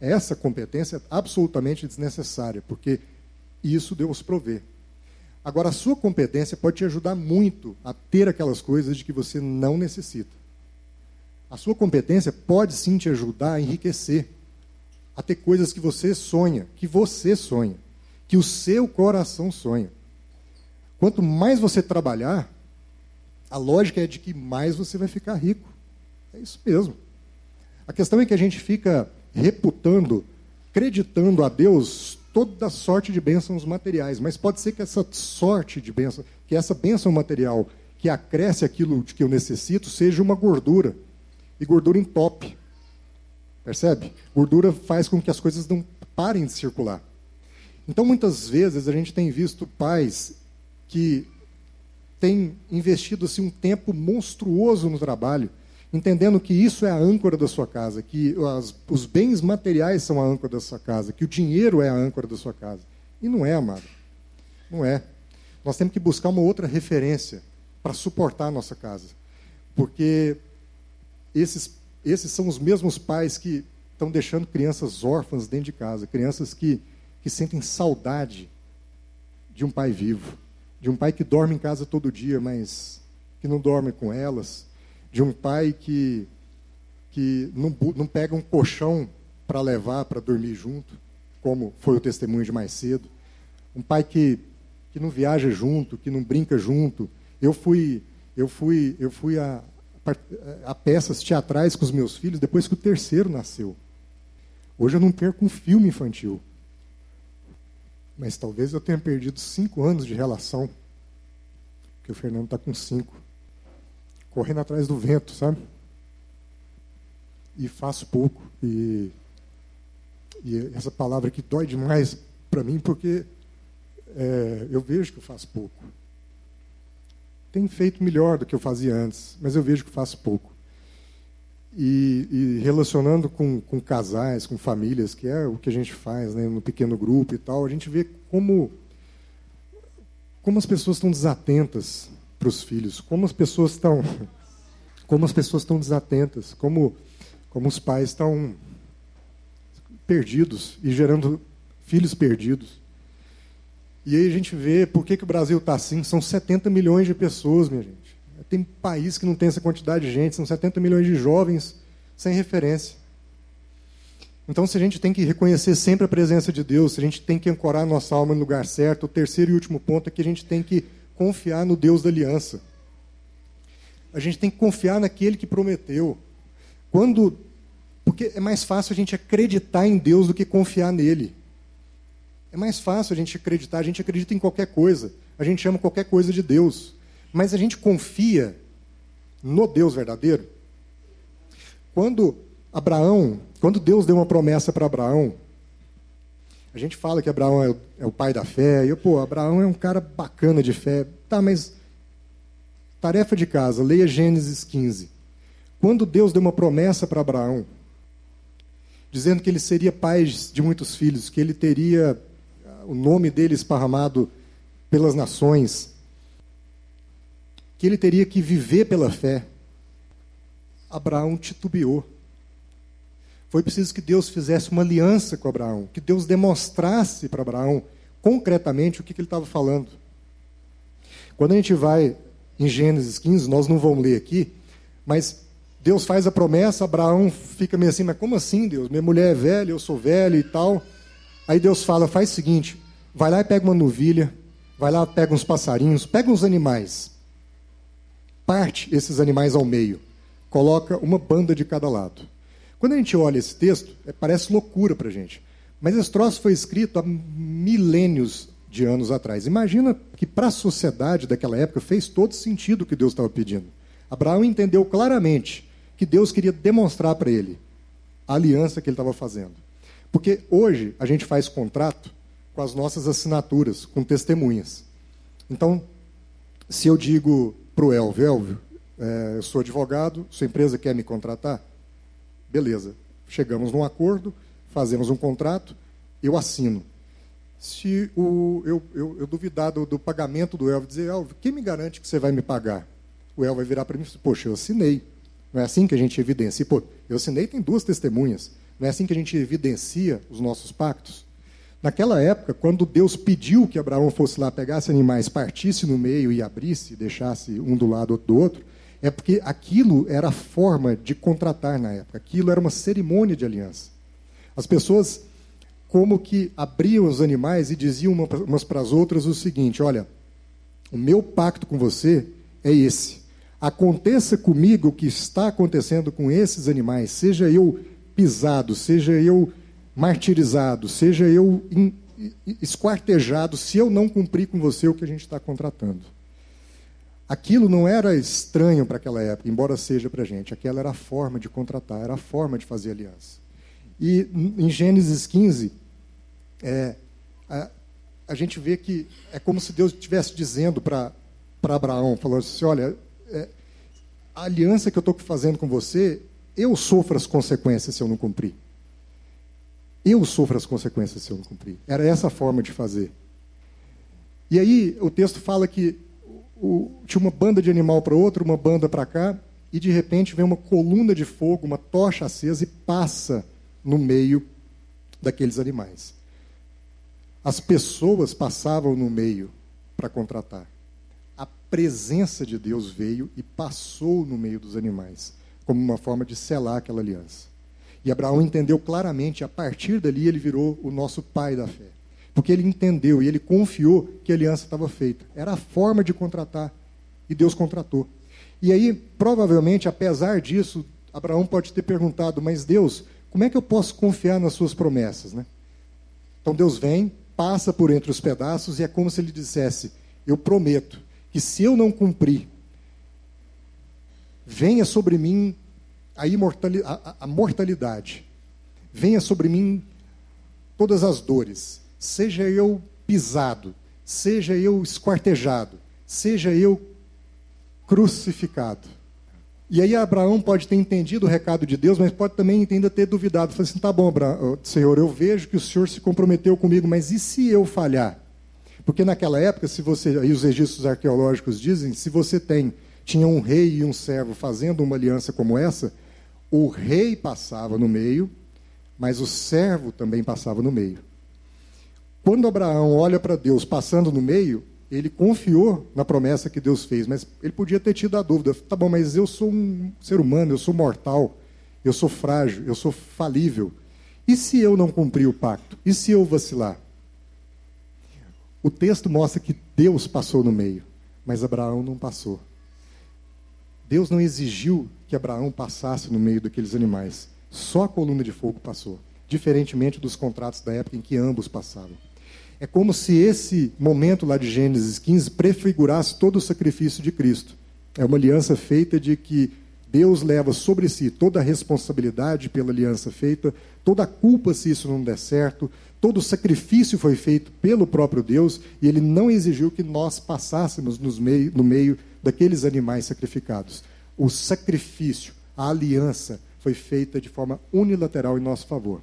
Essa competência é absolutamente desnecessária, porque isso Deus provê. Agora, a sua competência pode te ajudar muito a ter aquelas coisas de que você não necessita. A sua competência pode sim te ajudar a enriquecer a ter coisas que você sonha, que você sonha, que o seu coração sonha. Quanto mais você trabalhar, a lógica é de que mais você vai ficar rico. É isso mesmo. A questão é que a gente fica reputando, acreditando a Deus toda sorte de bênçãos materiais, mas pode ser que essa sorte de bênção, que essa bênção material que acresce aquilo de que eu necessito, seja uma gordura. E gordura entope. Percebe? Gordura faz com que as coisas não parem de circular. Então, muitas vezes, a gente tem visto pais que têm investido assim, um tempo monstruoso no trabalho entendendo que isso é a âncora da sua casa, que as, os bens materiais são a âncora da sua casa, que o dinheiro é a âncora da sua casa. E não é, amado. Não é. Nós temos que buscar uma outra referência para suportar a nossa casa. Porque esses, esses são os mesmos pais que estão deixando crianças órfãs dentro de casa, crianças que, que sentem saudade de um pai vivo, de um pai que dorme em casa todo dia, mas que não dorme com elas, de um pai que, que não, não pega um colchão para levar para dormir junto, como foi o testemunho de mais cedo, um pai que, que não viaja junto, que não brinca junto. Eu fui, eu fui, eu fui a, a peças teatrais com os meus filhos depois que o terceiro nasceu. Hoje eu não perco um filme infantil. Mas talvez eu tenha perdido cinco anos de relação. Porque o Fernando está com cinco. Correndo atrás do vento, sabe? E faço pouco. E, e essa palavra que dói demais para mim, porque é, eu vejo que eu faço pouco. Tenho feito melhor do que eu fazia antes, mas eu vejo que faço pouco. E, e, relacionando com, com, casais, com famílias, que é o que a gente faz né, no pequeno grupo e tal, a gente vê como, como as pessoas estão desatentas para os filhos, como as pessoas estão como as pessoas estão desatentas, como, como os pais estão perdidos e gerando filhos perdidos. E aí a gente vê por que, que o Brasil está assim. São 70 milhões de pessoas, minha gente. Tem país que não tem essa quantidade de gente, são 70 milhões de jovens sem referência. Então, se a gente tem que reconhecer sempre a presença de Deus, se a gente tem que ancorar nossa alma no lugar certo, o terceiro e último ponto é que a gente tem que confiar no Deus da aliança. A gente tem que confiar naquele que prometeu. Quando porque é mais fácil a gente acreditar em Deus do que confiar nele. É mais fácil a gente acreditar, a gente acredita em qualquer coisa, a gente chama qualquer coisa de Deus. Mas a gente confia no Deus verdadeiro. Quando Abraão, quando Deus deu uma promessa para Abraão, a gente fala que Abraão é o, é pai da fé, e eu, pô, Abraão é um cara bacana de fé. Tá, mas tarefa de casa, leia Gênesis 15. Quando Deus deu uma promessa para Abraão, dizendo que ele seria pai de muitos filhos, que ele teria o nome dele esparramado pelas nações, que ele teria que viver pela fé, Abraão titubeou. Foi preciso que Deus fizesse uma aliança com Abraão, que Deus demonstrasse para Abraão concretamente o que, que ele estava falando. Quando a gente vai em Gênesis 15, nós não vamos ler aqui, mas Deus faz a promessa, Abraão fica meio assim, mas como assim, Deus? Minha mulher é velha, eu sou velho e tal. Aí Deus fala, faz o seguinte, vai lá e pega uma novilha, vai lá, pega uns passarinhos, pega uns animais, parte esses animais ao meio, coloca uma banda de cada lado. Quando a gente olha esse texto, é, parece loucura para a gente. Mas esse troço foi escrito há milênios de anos atrás. Imagina que para a sociedade daquela época fez todo sentido o que Deus estava pedindo. Abraão entendeu claramente que Deus queria demonstrar para ele a aliança que ele estava fazendo. Porque hoje a gente faz contrato com as nossas assinaturas, com testemunhas. Então, se eu digo para o Elvio, Elvio, é, eu sou advogado, sua empresa quer me contratar? Beleza. Chegamos num acordo, fazemos um contrato, eu assino. Se o, eu, eu, eu duvidar do, do, pagamento do Elvio, dizer, Elvio, quem me garante que você vai me pagar? O Elvio vai virar para mim e dizer, poxa, eu assinei. Não é assim que a gente evidencia. Pô, eu assinei, tem duas testemunhas. Não é assim que a gente evidencia os nossos pactos? Naquela época, quando Deus pediu que Abraão fosse lá, pegasse animais, partisse no meio e abrisse, deixasse um do lado, do outro, é porque aquilo era a forma de contratar na época. Aquilo era uma cerimônia de aliança. As pessoas, como que abriam os animais e diziam umas para as outras o seguinte: olha, o meu pacto com você é esse. Aconteça comigo o que está acontecendo com esses animais, seja eu pisado, seja eu martirizado, seja eu esquartejado se eu não cumprir com você o que a gente está contratando. Aquilo não era estranho para aquela época, embora seja para a gente. Aquela era a forma de contratar, era a forma de fazer aliança. E em Gênesis 15, é, a, a, gente vê que é como se Deus estivesse dizendo para Abraão, falou assim, olha, é, a aliança que eu estou fazendo com você, eu sofro as consequências se eu não cumprir. Eu sofro as consequências se eu não cumprir. Era essa a forma de fazer. E aí o texto fala que o, tinha uma banda de animal para outra, uma banda para cá, e de repente vem uma coluna de fogo, uma tocha acesa e passa no meio daqueles animais. As pessoas passavam no meio para contratar. A presença de Deus veio e passou no meio dos animais, como uma forma de selar aquela aliança. E Abraão entendeu claramente, a partir dali ele virou o nosso pai da fé. Porque ele entendeu e ele confiou que a aliança estava feita. Era a forma de contratar. E Deus contratou. E aí, provavelmente, apesar disso, Abraão pode ter perguntado: Mas Deus, como é que eu posso confiar nas suas promessas? Né? Então Deus vem, passa por entre os pedaços e é como se ele dissesse: Eu prometo que se eu não cumprir, venha sobre mim a, imortalidade, a, a mortalidade, venha sobre mim todas as dores, seja eu pisado, seja eu esquartejado, seja eu crucificado. E aí Abraão pode ter entendido o recado de Deus, mas pode também ainda ter duvidado. Falei assim, tá bom, Abraão, Senhor, eu vejo que o Senhor se comprometeu comigo, mas e se eu falhar? Porque naquela época, se você, e os registros arqueológicos dizem, se você tem, tinha um rei e um servo fazendo uma aliança como essa, o rei passava no meio, mas o servo também passava no meio. Quando Abraão olha para Deus passando no meio, ele confiou na promessa que Deus fez, mas ele podia ter tido a dúvida: tá bom, mas eu sou um ser humano, eu sou mortal, eu sou frágil, eu sou falível. E se eu não cumprir o pacto? E se eu vacilar? O texto mostra que Deus passou no meio, mas Abraão não passou. Deus não exigiu que Abraão passasse no meio daqueles animais. Só a coluna de fogo passou, diferentemente dos contratos da época em que ambos passavam. É como se esse momento lá de Gênesis 15 prefigurasse todo o sacrifício de Cristo. É uma aliança feita de que Deus leva sobre si toda a responsabilidade pela aliança feita, toda a culpa se isso não der certo, todo o sacrifício foi feito pelo próprio Deus e ele não exigiu que nós passássemos meio, no meio daqueles animais sacrificados. O sacrifício, a aliança, foi feita de forma unilateral em nosso favor.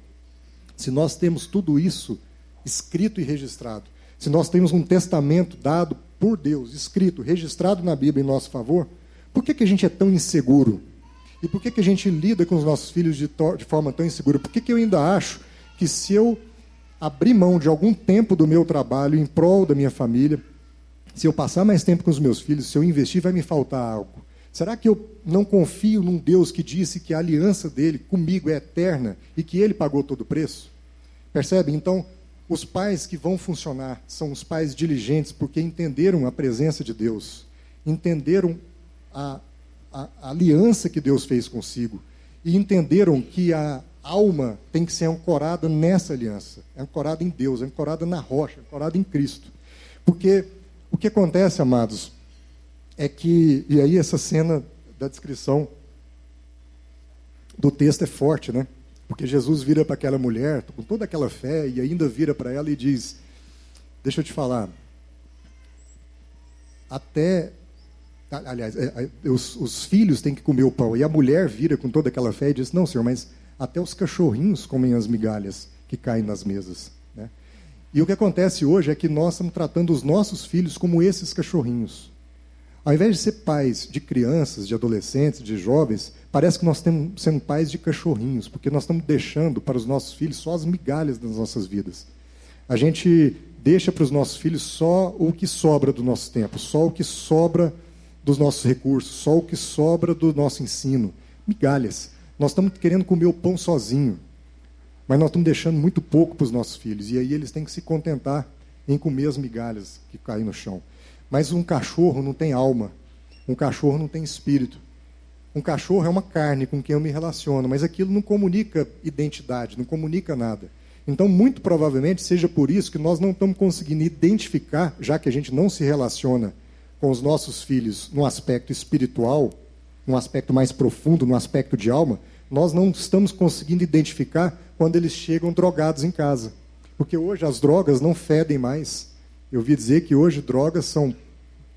Se nós temos tudo isso escrito e registrado, se nós temos um testamento dado por Deus, escrito, registrado na Bíblia em nosso favor, por que, que a gente é tão inseguro? E por que, que a gente lida com os nossos filhos de, de forma tão insegura? Por que, que eu ainda acho que se eu abrir mão de algum tempo do meu trabalho em prol da minha família, se eu passar mais tempo com os meus filhos, se eu investir, vai me faltar algo? Será que eu não confio num Deus que disse que a aliança dele comigo é eterna e que ele pagou todo o preço? Percebe? Então, os pais que vão funcionar são os pais diligentes, porque entenderam a presença de Deus, entenderam a, a, a aliança que Deus fez consigo e entenderam que a alma tem que ser ancorada nessa aliança, ancorada em Deus, ancorada na rocha, ancorada em Cristo. Porque o que acontece, amados, é que, e aí essa cena da descrição do texto é forte, né? Porque Jesus vira para aquela mulher com toda aquela fé e ainda vira para ela e diz: Deixa eu te falar. Até. Aliás, é, é, os, os filhos têm que comer o pão. E a mulher vira com toda aquela fé e diz: Não, senhor, mas até os cachorrinhos comem as migalhas que caem nas mesas. E o que acontece hoje é que nós estamos tratando os nossos filhos como esses cachorrinhos. Ao invés de ser pais de crianças, de adolescentes, de jovens, parece que nós estamos sendo pais de cachorrinhos, porque nós estamos deixando para os nossos filhos só as migalhas das nossas vidas. A gente deixa para os nossos filhos só o que sobra do nosso tempo, só o que sobra dos nossos recursos, só o que sobra do nosso ensino. Migalhas. Nós estamos querendo comer o pão sozinho, mas nós estamos deixando muito pouco para os nossos filhos, e aí eles têm que se contentar em comer as migalhas que caem no chão. Mas um cachorro não tem alma, um cachorro não tem espírito. Um cachorro é uma carne com quem eu me relaciono, mas aquilo não comunica identidade, não comunica nada. Então, muito provavelmente seja por isso que nós não estamos conseguindo identificar, já que a gente não se relaciona com os nossos filhos no aspecto espiritual, num aspecto mais profundo, no aspecto de alma, nós não estamos conseguindo identificar quando eles chegam drogados em casa. Porque hoje as drogas não fedem mais. Eu ouvi dizer que hoje drogas são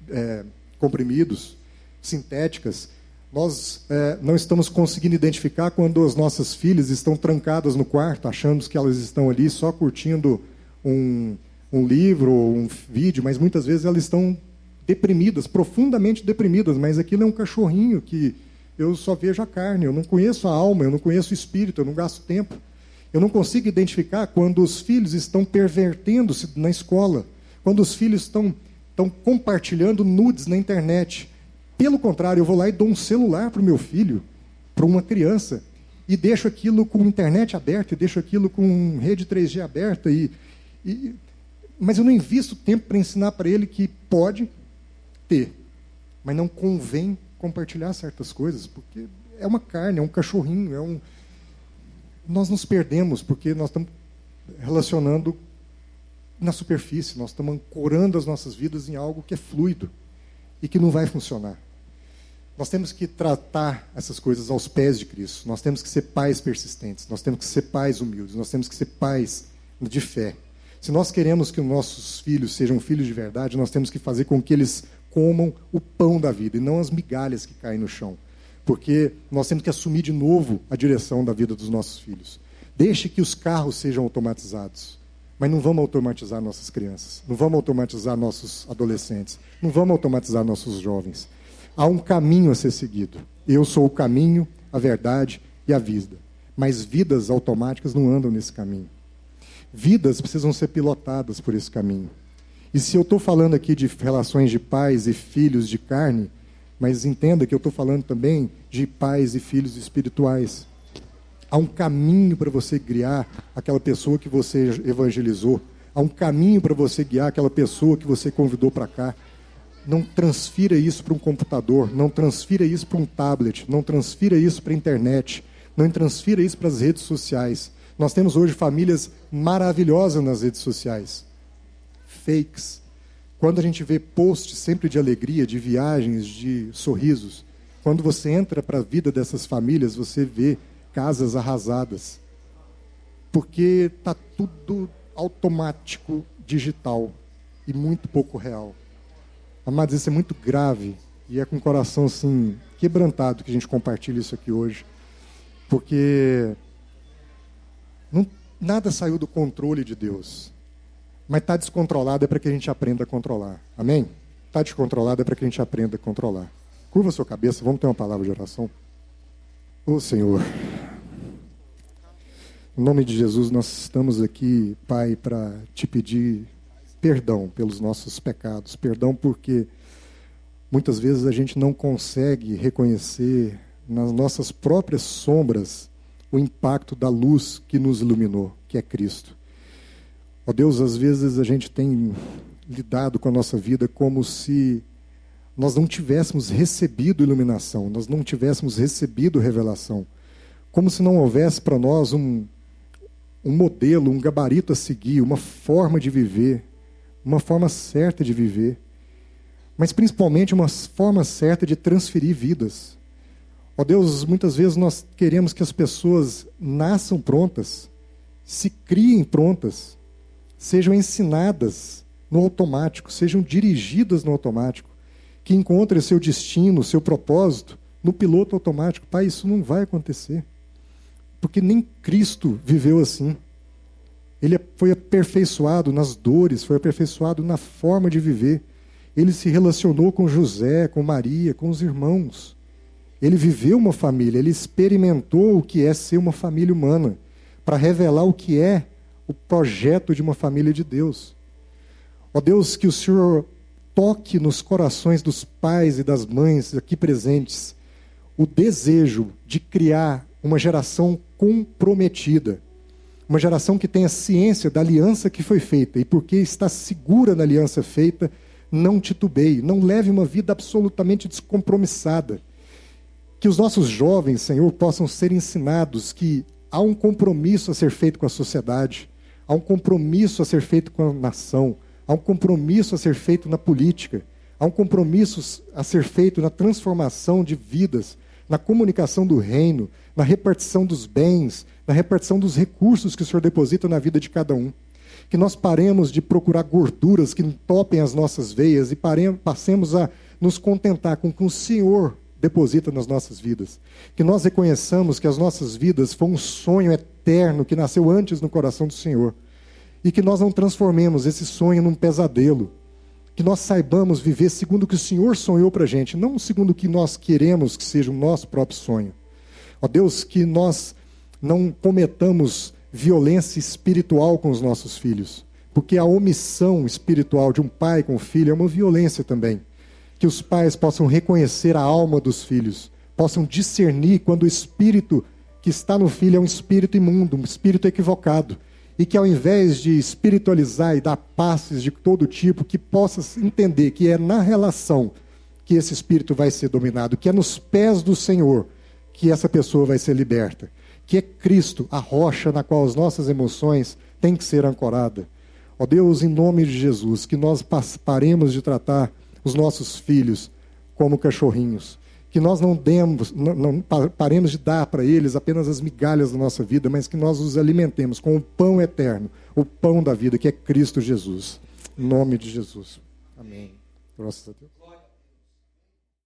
é, comprimidos, sintéticas, Nós é, não estamos conseguindo identificar quando as nossas filhas estão trancadas no quarto, achando que elas estão ali só curtindo um, um livro ou um vídeo, mas muitas vezes elas estão deprimidas, profundamente deprimidas, mas aquilo é um cachorrinho que eu só vejo a carne, eu não conheço a alma, eu não conheço o espírito, eu não gasto tempo. Eu não consigo identificar quando os filhos estão pervertendo-se na escola, quando os filhos estão, estão compartilhando nudes na internet. Pelo contrário, eu vou lá e dou um celular para o meu filho, para uma criança, e deixo aquilo com internet aberta, e deixo aquilo com rede 3G aberta, e, e mas eu não invisto tempo para ensinar para ele que pode ter, mas não convém compartilhar certas coisas, porque é uma carne, é um cachorrinho, é um. Nós nos perdemos porque nós estamos relacionando na superfície, nós estamos ancorando as nossas vidas em algo que é fluido e que não vai funcionar. Nós temos que tratar essas coisas aos pés de Cristo. Nós temos que ser pais persistentes, nós temos que ser pais humildes, nós temos que ser pais de fé. Se nós queremos que os nossos filhos sejam filhos de verdade, nós temos que fazer com que eles comam o pão da vida e não as migalhas que caem no chão. Porque nós temos que assumir de novo a direção da vida dos nossos filhos. Deixe que os carros sejam automatizados. Mas não vamos automatizar nossas crianças, não vamos automatizar nossos adolescentes, não vamos automatizar nossos jovens. Há um caminho a ser seguido. Eu sou o caminho, a verdade e a vida. Mas vidas automáticas não andam nesse caminho. Vidas precisam ser pilotadas por esse caminho. E se eu estou falando aqui de relações de pais e filhos de carne, mas entenda que eu estou falando também de pais e filhos espirituais. Há um caminho para você guiar aquela pessoa que você evangelizou. Há um caminho para você guiar aquela pessoa que você convidou para cá. Não transfira isso para um computador, não transfira isso para um tablet, não transfira isso para a internet, não transfira isso para as redes sociais. Nós temos hoje famílias maravilhosas nas redes sociais fakes. Quando a gente vê posts sempre de alegria, de viagens, de sorrisos, quando você entra para a vida dessas famílias, você vê casas arrasadas. Porque está tudo automático, digital e muito pouco real. Amados, isso é muito grave e é com o coração assim quebrantado que a gente compartilha isso aqui hoje. Porque não, nada saiu do controle de Deus. Mas está descontrolado é para que a gente aprenda a controlar. Amém? Está descontrolado é para que a gente aprenda a controlar. Curva sua cabeça, vamos ter uma palavra de oração. Ô oh, Senhor, em nome de Jesus, nós estamos aqui, Pai, para te pedir perdão pelos nossos pecados. Perdão porque muitas vezes a gente não consegue reconhecer nas nossas próprias sombras o impacto da luz que nos iluminou, que é Cristo. Ó Deus, às vezes a gente tem lidado com a nossa vida como se nós não tivéssemos recebido iluminação, nós não tivéssemos recebido revelação. Como se não houvesse para nós um, um modelo, um gabarito a seguir, uma forma de viver, uma forma certa de viver, mas principalmente uma forma certa de transferir vidas. Ó Deus, muitas vezes nós queremos que as pessoas nasçam prontas, se criem prontas, sejam ensinadas no automático, sejam dirigidas no automático, que encontrem seu destino, seu propósito no piloto automático. Pai, isso não vai acontecer. Porque nem Cristo viveu assim. Ele foi aperfeiçoado nas dores, foi aperfeiçoado na forma de viver. Ele se relacionou com José, com Maria, com os irmãos. Ele viveu uma família, ele experimentou o que é ser uma família humana, para revelar o que é o projeto de uma família de Deus. Ó Deus, que o Senhor toque nos corações dos pais e das mães aqui presentes o desejo de criar uma geração comprometida, uma geração que tenha ciência da aliança que foi feita e porque está segura na aliança feita, não titubeie, não leve uma vida absolutamente descompromissada. Que os nossos jovens, Senhor, possam ser ensinados que há um compromisso a ser feito com a sociedade, há um compromisso a ser feito com a nação, há um compromisso a ser feito na política, há um compromisso a ser feito na transformação de vidas, na comunicação do reino, na repartição dos bens, na repartição dos recursos que o Senhor deposita na vida de cada um. Que nós paremos de procurar gorduras que entopem as nossas veias e paremos, passemos a nos contentar com o que o Senhor deposita nas nossas vidas. Que nós reconheçamos que as nossas vidas foi um sonho eterno que nasceu antes no coração do Senhor. E que nós não transformemos esse sonho num pesadelo. Que nós saibamos viver segundo o que o Senhor sonhou para a gente, não segundo o que nós queremos que seja o nosso próprio sonho. Ó Deus, que nós não cometamos violência espiritual com os nossos filhos, porque a omissão espiritual de um pai com o filho é uma violência também. Que os pais possam reconhecer a alma dos filhos, possam discernir quando o espírito que está no filho é um espírito imundo, um espírito equivocado, e que ao invés de espiritualizar e dar passes de todo tipo, que possa entender que é na relação que esse espírito vai ser dominado, que é nos pés do Senhor que essa pessoa vai ser liberta que é Cristo, a rocha na qual as nossas emoções têm que ser ancoradas. Ó Deus, em nome de Jesus, que nós paremos de tratar os nossos filhos como cachorrinhos. Que nós não demos, não, não paremos de dar para eles apenas as migalhas da nossa vida, mas que nós os alimentemos com o pão eterno, o pão da vida, que é Cristo Jesus. Em nome de Jesus. Amém. Graças a Deus.